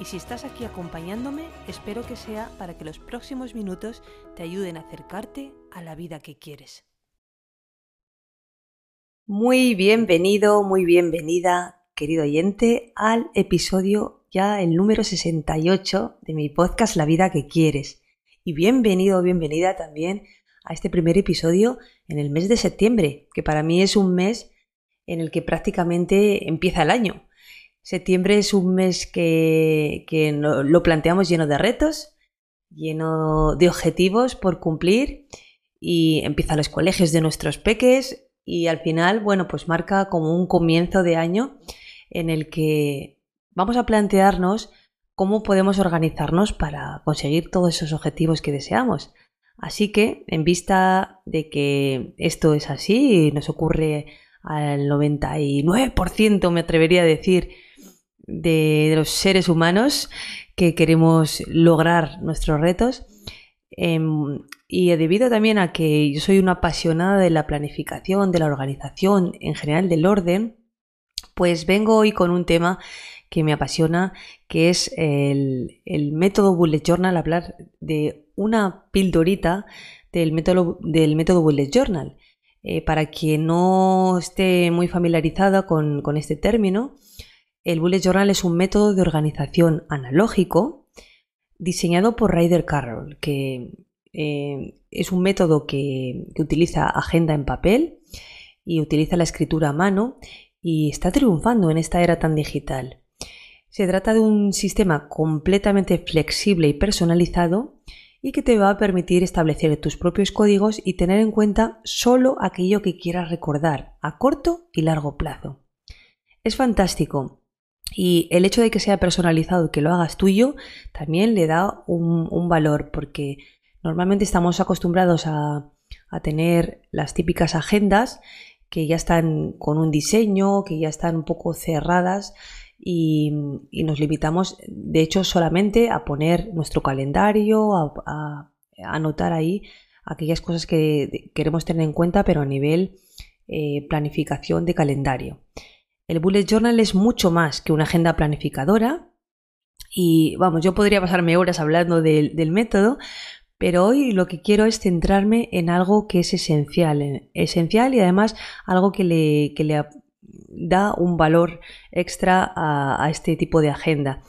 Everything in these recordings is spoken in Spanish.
y si estás aquí acompañándome, espero que sea para que los próximos minutos te ayuden a acercarte a la vida que quieres. Muy bienvenido, muy bienvenida, querido oyente, al episodio ya el número 68 de mi podcast La vida que quieres. Y bienvenido, bienvenida también a este primer episodio en el mes de septiembre, que para mí es un mes en el que prácticamente empieza el año. Septiembre es un mes que, lo planteamos lleno de retos, lleno de objetivos por cumplir y empiezan los colegios de nuestros peques y al final, bueno, pues marca como un comienzo de año en el que vamos a plantearnos cómo podemos organizarnos para conseguir todos esos objetivos que deseamos. Así que, en vista de que esto es así nos ocurre al 99%, me atrevería a decir, de, los seres humanos que queremos lograr nuestros retos. Em, y debido también a que yo soy una apasionada de la planificación, de la organización, en general del orden, pues vengo hoy con un tema que me apasiona, que es el, método Bullet Journal, hablar de una pildorita del método, del método Bullet Journal. Eh, para quien no esté muy familiarizada con, con este término, el Bullet Journal es un método de organización analógico diseñado por Ryder Carroll, que eh, es un método que, utiliza agenda en papel y utiliza la escritura a mano y está triunfando en esta era tan digital. Se trata de un sistema completamente flexible y personalizado y que te va a permitir establecer tus propios códigos y tener en cuenta solo aquello que quieras recordar a corto y largo plazo. Es fantástico y el hecho de que sea personalizado que lo hagas tuyo también le da un, valor porque normalmente estamos acostumbrados a, tener las típicas agendas que ya están con un diseño, que ya están un poco cerradas y, nos limitamos de hecho solamente a poner nuestro calendario, a, anotar ahí aquellas cosas que queremos tener en cuenta pero a nivel eh, planificación de calendario. El Bullet Journal es mucho más que una agenda planificadora y vamos, yo podría pasarme horas hablando del, método, pero hoy lo que quiero es centrarme en algo que es esencial, esencial y además algo que le, le da un valor extra a, este tipo de agenda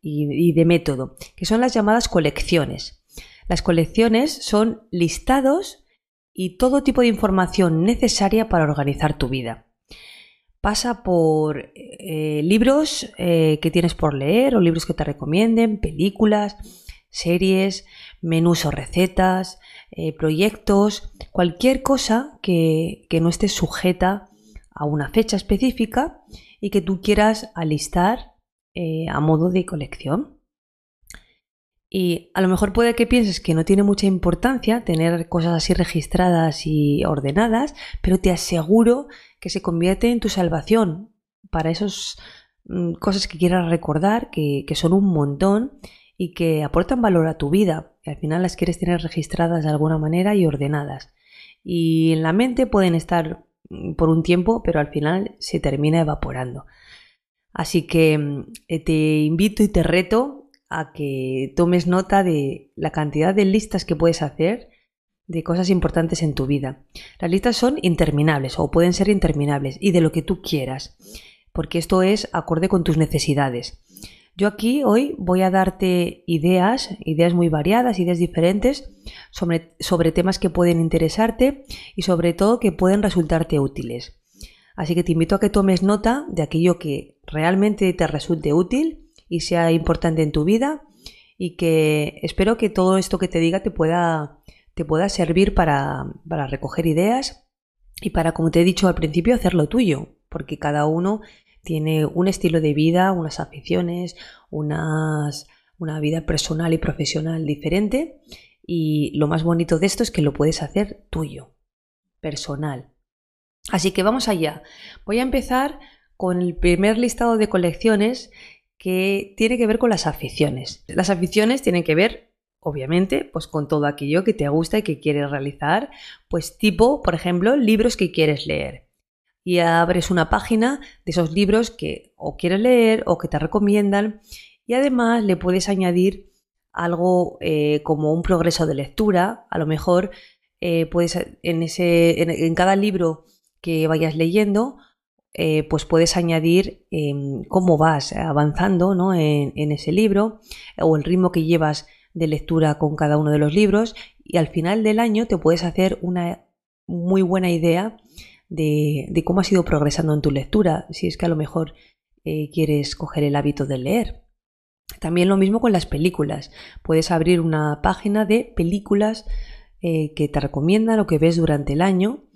y, de método, que son las llamadas colecciones. Las colecciones son listados y todo tipo de información necesaria para organizar tu vida pasa por eh, libros eh, que tienes por leer o libros que te recomienden, películas, series, menús o recetas, eh, proyectos, cualquier cosa que, que no esté sujeta a una fecha específica y que tú quieras alistar a modo de colección. Y a lo mejor puede que pienses que no tiene mucha importancia tener cosas así registradas y ordenadas, pero te aseguro que se convierte en tu salvación para esas mm, cosas que quieras recordar, que, son un montón y que aportan valor a tu vida. Al final las quieres tener registradas de alguna manera y ordenadas. Y en la mente pueden estar mm, por un tiempo, pero al final se termina evaporando. Así que mm, eh, te invito y te reto a que tomes nota de la cantidad de listas que puedes hacer de cosas importantes en tu vida. Las listas son interminables o pueden ser interminables y de lo que tú quieras, porque esto es acorde con tus necesidades. Yo aquí hoy voy a darte ideas, ideas muy variadas, ideas diferentes sobre, sobre temas que pueden interesarte y sobre todo que pueden resultarte útiles. Así que te invito a que tomes nota de aquello que realmente te resulte útil y sea importante en tu vida y que espero que todo esto que te diga te pueda te pueda servir para, recoger ideas y para, como te he dicho al principio, hacerlo tuyo, porque cada uno tiene un estilo de vida, unas aficiones, unas, una vida personal y profesional diferente Y lo más bonito de esto es que lo puedes hacer tuyo, personal. Así que vamos allá. Voy a empezar con el primer listado de colecciones que tiene que ver con las aficiones. Las aficiones tienen que ver, obviamente, pues con todo aquello que te gusta y que quieres realizar, pues tipo, por ejemplo, libros que quieres leer. Y abres una página de esos libros que o quieres leer o que te recomiendan y además le puedes añadir algo eh, como un progreso de lectura. A lo mejor eh, puedes en, cada libro que vayas leyendo eh, pues puedes añadir em, cómo vas avanzando ¿no? en, ese libro o el ritmo que llevas de lectura con cada uno de los libros y al final del año te puedes hacer una muy buena idea de, cómo has ido progresando en tu lectura, si es que a lo mejor eh, quieres coger el hábito de leer. También lo mismo con las películas. Puedes abrir una página de películas eh, que te recomiendan o que ves durante el año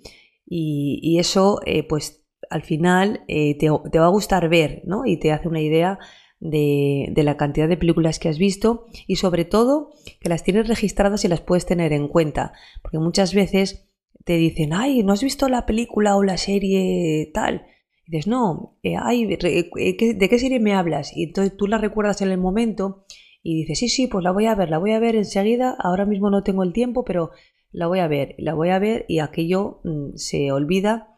y, y eso pues al final eh, te, va a gustar ver, ¿no? Y te hace una idea de, la cantidad de películas que has visto y sobre todo que las tienes registradas y las puedes tener en cuenta. Porque muchas veces te dicen, ay, ¿no has visto la película o la serie tal? Y dices, no, eh, ay, eh, ¿de qué serie me hablas? Y entonces tú la recuerdas en el momento y dices, sí, sí, pues la voy a ver, la voy a ver enseguida, ahora mismo no tengo el tiempo, pero la voy a ver, la voy a ver y aquello mm, se olvida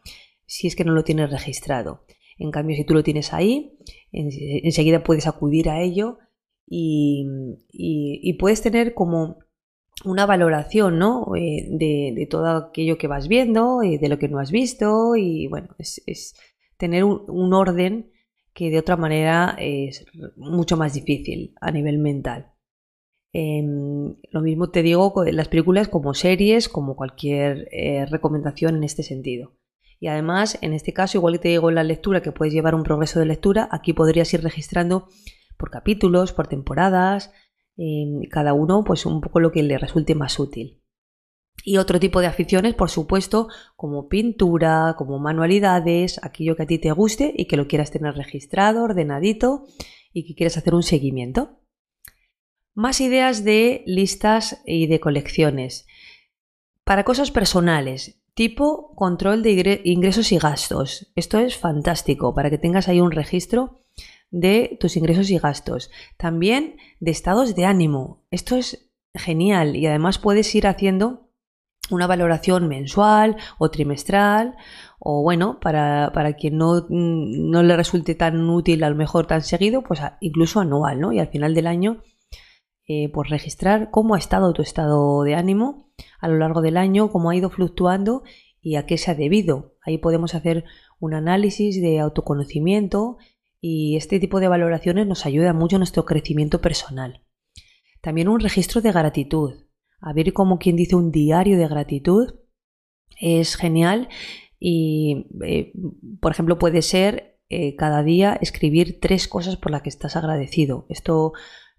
si es que no lo tienes registrado. En cambio, si tú lo tienes ahí, enseguida puedes acudir a ello y, puedes tener como una valoración ¿no? Eh, de, todo aquello que vas viendo, y de lo que no has visto y bueno, es, tener un, orden que de otra manera es mucho más difícil a nivel mental. Em, lo mismo te digo con las películas como series, como cualquier eh, recomendación en este sentido. Y además, en este caso, igual que te digo en la lectura que puedes llevar un progreso de lectura, aquí podrías ir registrando por capítulos, por temporadas, cada uno pues un poco lo que le resulte más útil. Y otro tipo de aficiones, por supuesto, como pintura, como manualidades, aquello que a ti te guste y que lo quieras tener registrado, ordenadito y que quieras hacer un seguimiento. Más ideas de listas y de colecciones. Para cosas personales, Tipo control de ingresos y gastos. Esto es fantástico para que tengas ahí un registro de tus ingresos y gastos. También de estados de ánimo. Esto es genial y además puedes ir haciendo una valoración mensual o trimestral o bueno, para, quien no, no, le resulte tan útil a lo mejor tan seguido, pues incluso anual, ¿no? Y al final del año, eh, pues registrar cómo ha estado tu estado de ánimo a lo largo del año, cómo ha ido fluctuando y a qué se ha debido. Ahí podemos hacer un análisis de autoconocimiento y este tipo de valoraciones nos ayuda mucho en nuestro crecimiento personal. También un registro de gratitud. A ver como quien dice un diario de gratitud es genial y, eh, por ejemplo, puede ser eh, cada día escribir tres cosas por las que estás agradecido. Esto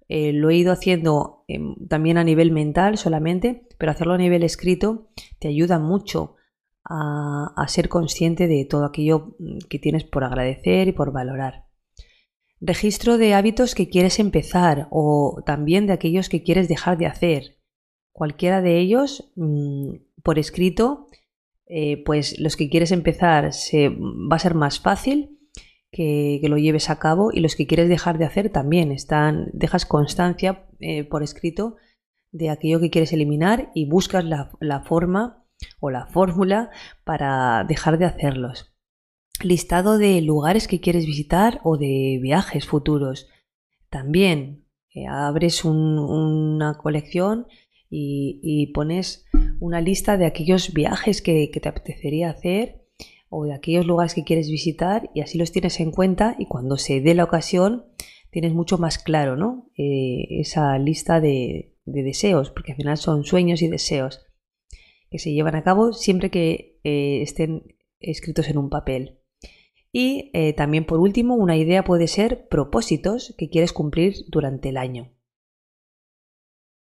eh, lo he ido haciendo em, también a nivel mental solamente, pero hacerlo a nivel escrito te ayuda mucho a, a, ser consciente de todo aquello mm, que tienes por agradecer y por valorar. Registro de hábitos que quieres empezar o también de aquellos que quieres dejar de hacer. Cualquiera de ellos mm, por escrito, eh, pues los que quieres empezar se, va a ser más fácil que, lo lleves a cabo y los que quieres dejar de hacer también están, dejas constancia eh, por escrito de aquello que quieres eliminar y buscas la, la forma o la fórmula para dejar de hacerlos. Listado de lugares que quieres visitar o de viajes futuros. También eh, abres una colección y, pones una lista de aquellos viajes que, que te apetecería hacer o de aquellos lugares que quieres visitar y así los tienes en cuenta y cuando se dé la ocasión tienes mucho más claro ¿no? Eh, esa lista de, deseos, porque al final son sueños y deseos que se llevan a cabo siempre que eh, estén escritos en un papel. Y eh, también por último, una idea puede ser propósitos que quieres cumplir durante el año.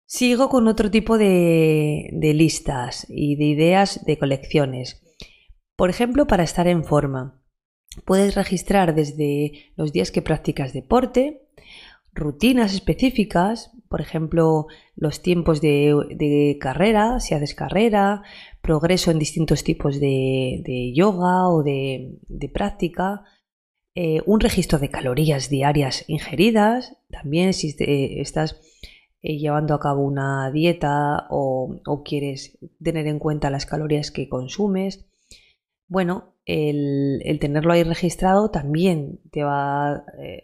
Sigo con otro tipo de, de listas y de ideas de colecciones. Por ejemplo, para estar en forma. Puedes registrar desde los días que practicas deporte, rutinas específicas, por ejemplo, los tiempos de, carrera, si haces carrera, progreso en distintos tipos de, yoga o de, práctica, eh, un registro de calorías diarias ingeridas, también si estás eh, llevando a cabo una dieta o, quieres tener en cuenta las calorías que consumes. Bueno, el, tenerlo ahí registrado también te va, eh,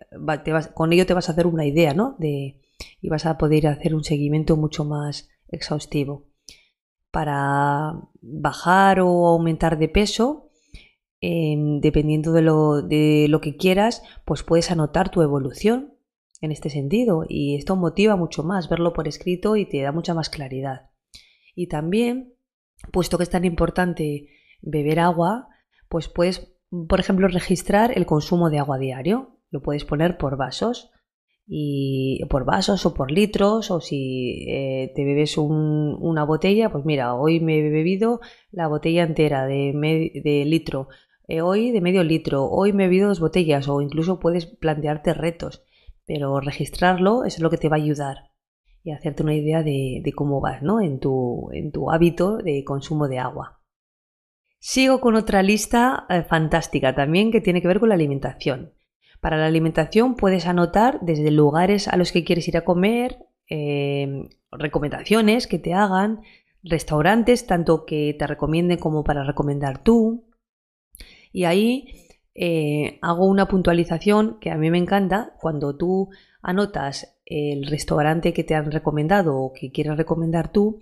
con ello te vas a hacer una idea, ¿no? De, y vas a poder hacer un seguimiento mucho más exhaustivo. Para bajar o aumentar de peso, dependiendo de lo, de lo que quieras, pues puedes anotar tu evolución en este sentido y esto motiva mucho más verlo por escrito y te da mucha más claridad. Y también, puesto que es tan importante beber agua, pues puedes, por ejemplo, registrar el consumo de agua diario. Lo puedes poner por vasos y por vasos o por litros o si eh, te bebes una botella, pues mira, hoy me he bebido la botella entera de, de litro, eh, hoy de medio litro, hoy me he bebido dos botellas o incluso puedes plantearte retos pero registrarlo es lo que te va a ayudar y hacerte una idea de, cómo vas ¿no? en, tu, en tu hábito de consumo de agua. Sigo con otra lista eh, fantástica también que tiene que ver con la alimentación. Para la alimentación puedes anotar desde lugares a los que quieres ir a comer, eh, recomendaciones que te hagan, restaurantes, tanto que te recomienden como para recomendar tú. Y ahí eh, hago una puntualización que a mí me encanta cuando tú anotas el restaurante que te han recomendado o que quieres recomendar tú,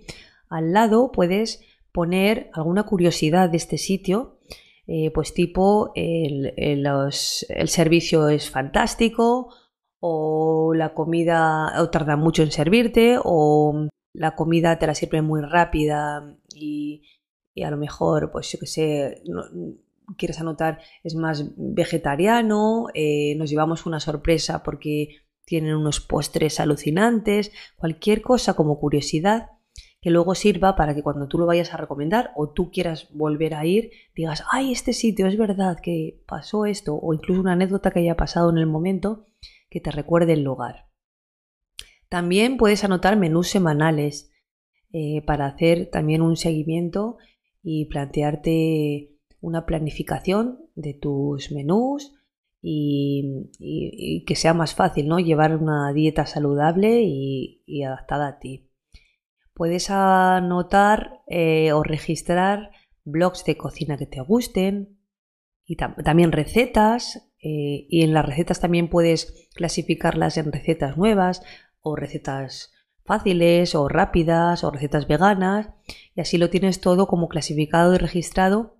al lado puedes poner alguna curiosidad de este sitio, eh, pues tipo el, servicio es fantástico o la comida o tarda mucho en servirte o la comida te la sirve muy rápida y, a lo mejor, pues yo que sé, quieres anotar es más vegetariano, eh, nos llevamos una sorpresa porque tienen unos postres alucinantes, cualquier cosa como curiosidad que luego sirva para que cuando tú lo vayas a recomendar o tú quieras volver a ir, digas, ay, este sitio es verdad que pasó esto, o incluso una anécdota que haya pasado en el momento que te recuerde el lugar. También puedes anotar menús semanales eh, para hacer también un seguimiento y plantearte una planificación de tus menús y, que sea más fácil, ¿no? Llevar una dieta saludable y, adaptada a ti. Puedes anotar eh, o registrar blogs de cocina que te gusten y también recetas eh, y en las recetas también puedes clasificarlas en recetas nuevas o recetas fáciles o rápidas o recetas veganas y así lo tienes todo como clasificado y registrado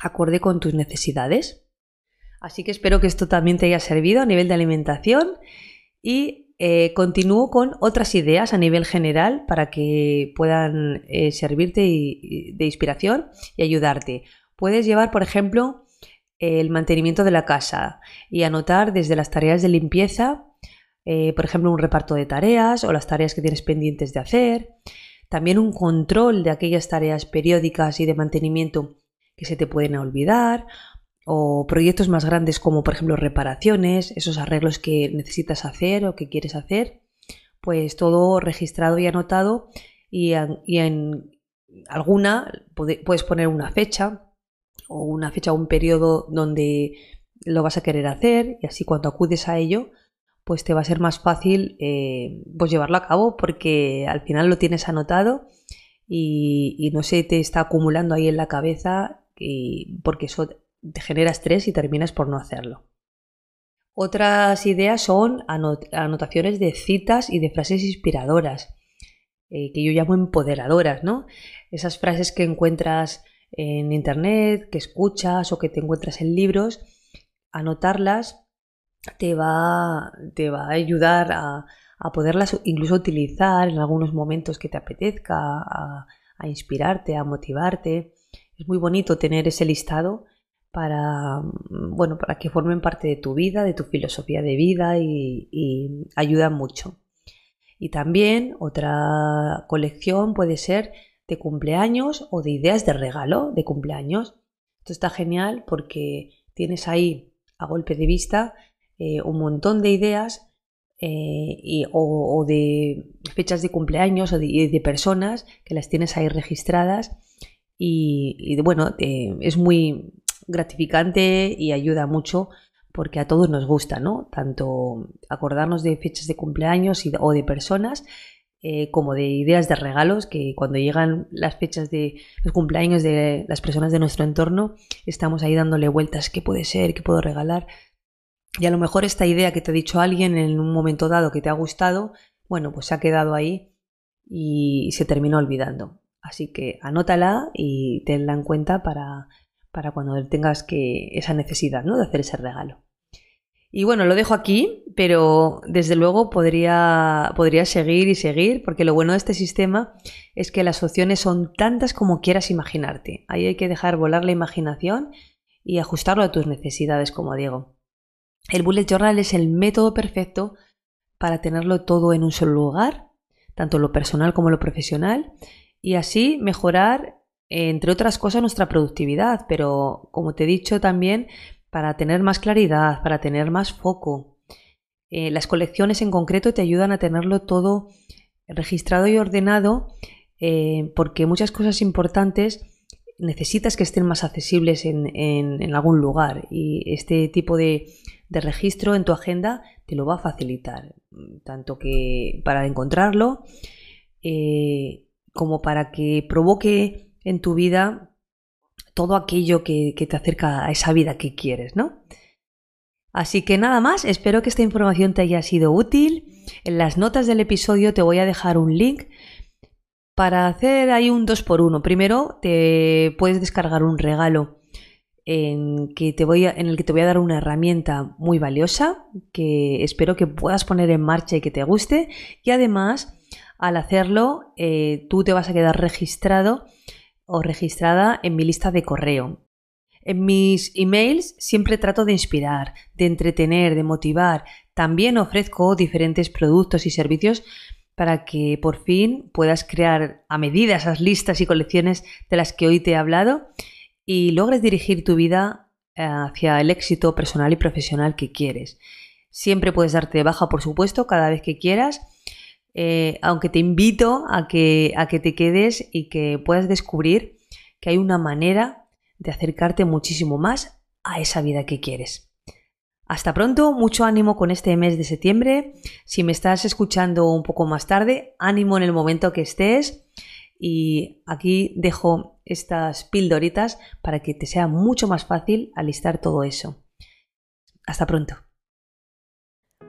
acorde con tus necesidades. Así que espero que esto también te haya servido a nivel de alimentación y eh, continúo con otras ideas a nivel general para que puedan eh, servirte de inspiración y ayudarte. Puedes llevar, por ejemplo, el mantenimiento de la casa y anotar desde las tareas de limpieza, eh, por ejemplo, un reparto de tareas o las tareas que tienes pendientes de hacer. También un control de aquellas tareas periódicas y de mantenimiento que se te pueden olvidar o proyectos más grandes como por ejemplo reparaciones, esos arreglos que necesitas hacer o que quieres hacer, pues todo registrado y anotado y en, alguna puedes poner una fecha o una fecha un periodo donde lo vas a querer hacer y así cuando acudes a ello pues te va a ser más fácil eh, pues llevarlo a cabo porque al final lo tienes anotado y, y, no se te está acumulando ahí en la cabeza porque eso te genera estrés y terminas por no hacerlo. Otras ideas son anotaciones de citas y de frases inspiradoras, eh, que yo llamo empoderadoras, ¿no? Esas frases que encuentras en internet, que escuchas o que te encuentras en libros, anotarlas te va, te va a ayudar a, poderlas incluso utilizar en algunos momentos que te apetezca, a inspirarte, a motivarte. Es muy bonito tener ese listado para, bueno, para que formen parte de tu vida, de tu filosofía de vida y, ayudan mucho. Y también otra colección puede ser de cumpleaños o de ideas de regalo de cumpleaños. Esto está genial porque tienes ahí a golpe de vista eh, un montón de ideas eh, o, de fechas de cumpleaños o de, personas que las tienes ahí registradas y, bueno, es muy gratificante y ayuda mucho porque a todos nos gusta, ¿no? Tanto acordarnos de fechas de cumpleaños o de personas eh, como de ideas de regalos, que cuando llegan las fechas de los cumpleaños de las personas de nuestro entorno, estamos ahí dándole vueltas, ¿qué puede ser? ¿Qué puedo regalar? Y a lo mejor esta idea que te ha dicho alguien en un momento dado que te ha gustado, bueno, pues se ha quedado ahí y se terminó olvidando. Así que anótala y tenla en cuenta para, para cuando tengas que esa necesidad ¿no? de hacer ese regalo. Y bueno, lo dejo aquí, pero desde luego podría, podría seguir y seguir, porque lo bueno de este sistema es que las opciones son tantas como quieras imaginarte. Ahí hay que dejar volar la imaginación y ajustarlo a tus necesidades, como digo. El Bullet Journal es el método perfecto para tenerlo todo en un solo lugar, tanto lo personal como lo profesional, y así mejorar, entre otras cosas, nuestra productividad. Pero, como te he dicho también, para tener más claridad, para tener más foco. Eh, las colecciones en concreto te ayudan a tenerlo todo registrado y ordenado eh, porque muchas cosas importantes necesitas que estén más accesibles en, algún lugar y este tipo de, registro en tu agenda te lo va a facilitar, tanto que para encontrarlo eh, como para que provoque en tu vida todo aquello que, te acerca a esa vida que quieres, ¿no? Así que nada más, espero que esta información te haya sido útil. En las notas del episodio te voy a dejar un link para hacer ahí un 2x1. Primero, te puedes descargar un regalo en, que te voy en el que te voy a dar una herramienta muy valiosa que espero que puedas poner en marcha y que te guste. Y además, al hacerlo, eh, tú te vas a quedar registrado o registrada en mi lista de correo. En mis emails siempre trato de inspirar, de entretener, de motivar. También ofrezco diferentes productos y servicios para que por fin puedas crear a medida esas listas y colecciones de las que hoy te he hablado y logres dirigir tu vida eh, hacia el éxito personal y profesional que quieres. Siempre puedes darte baja, por supuesto, cada vez que quieras eh, aunque te invito a que, a que te quedes y que puedas descubrir que hay una manera de acercarte muchísimo más a esa vida que quieres. Hasta pronto, mucho ánimo con este mes de septiembre. Si me estás escuchando un poco más tarde, ánimo en el momento que estés. Y aquí dejo estas pildoritas para que te sea mucho más fácil alistar todo eso. Hasta pronto.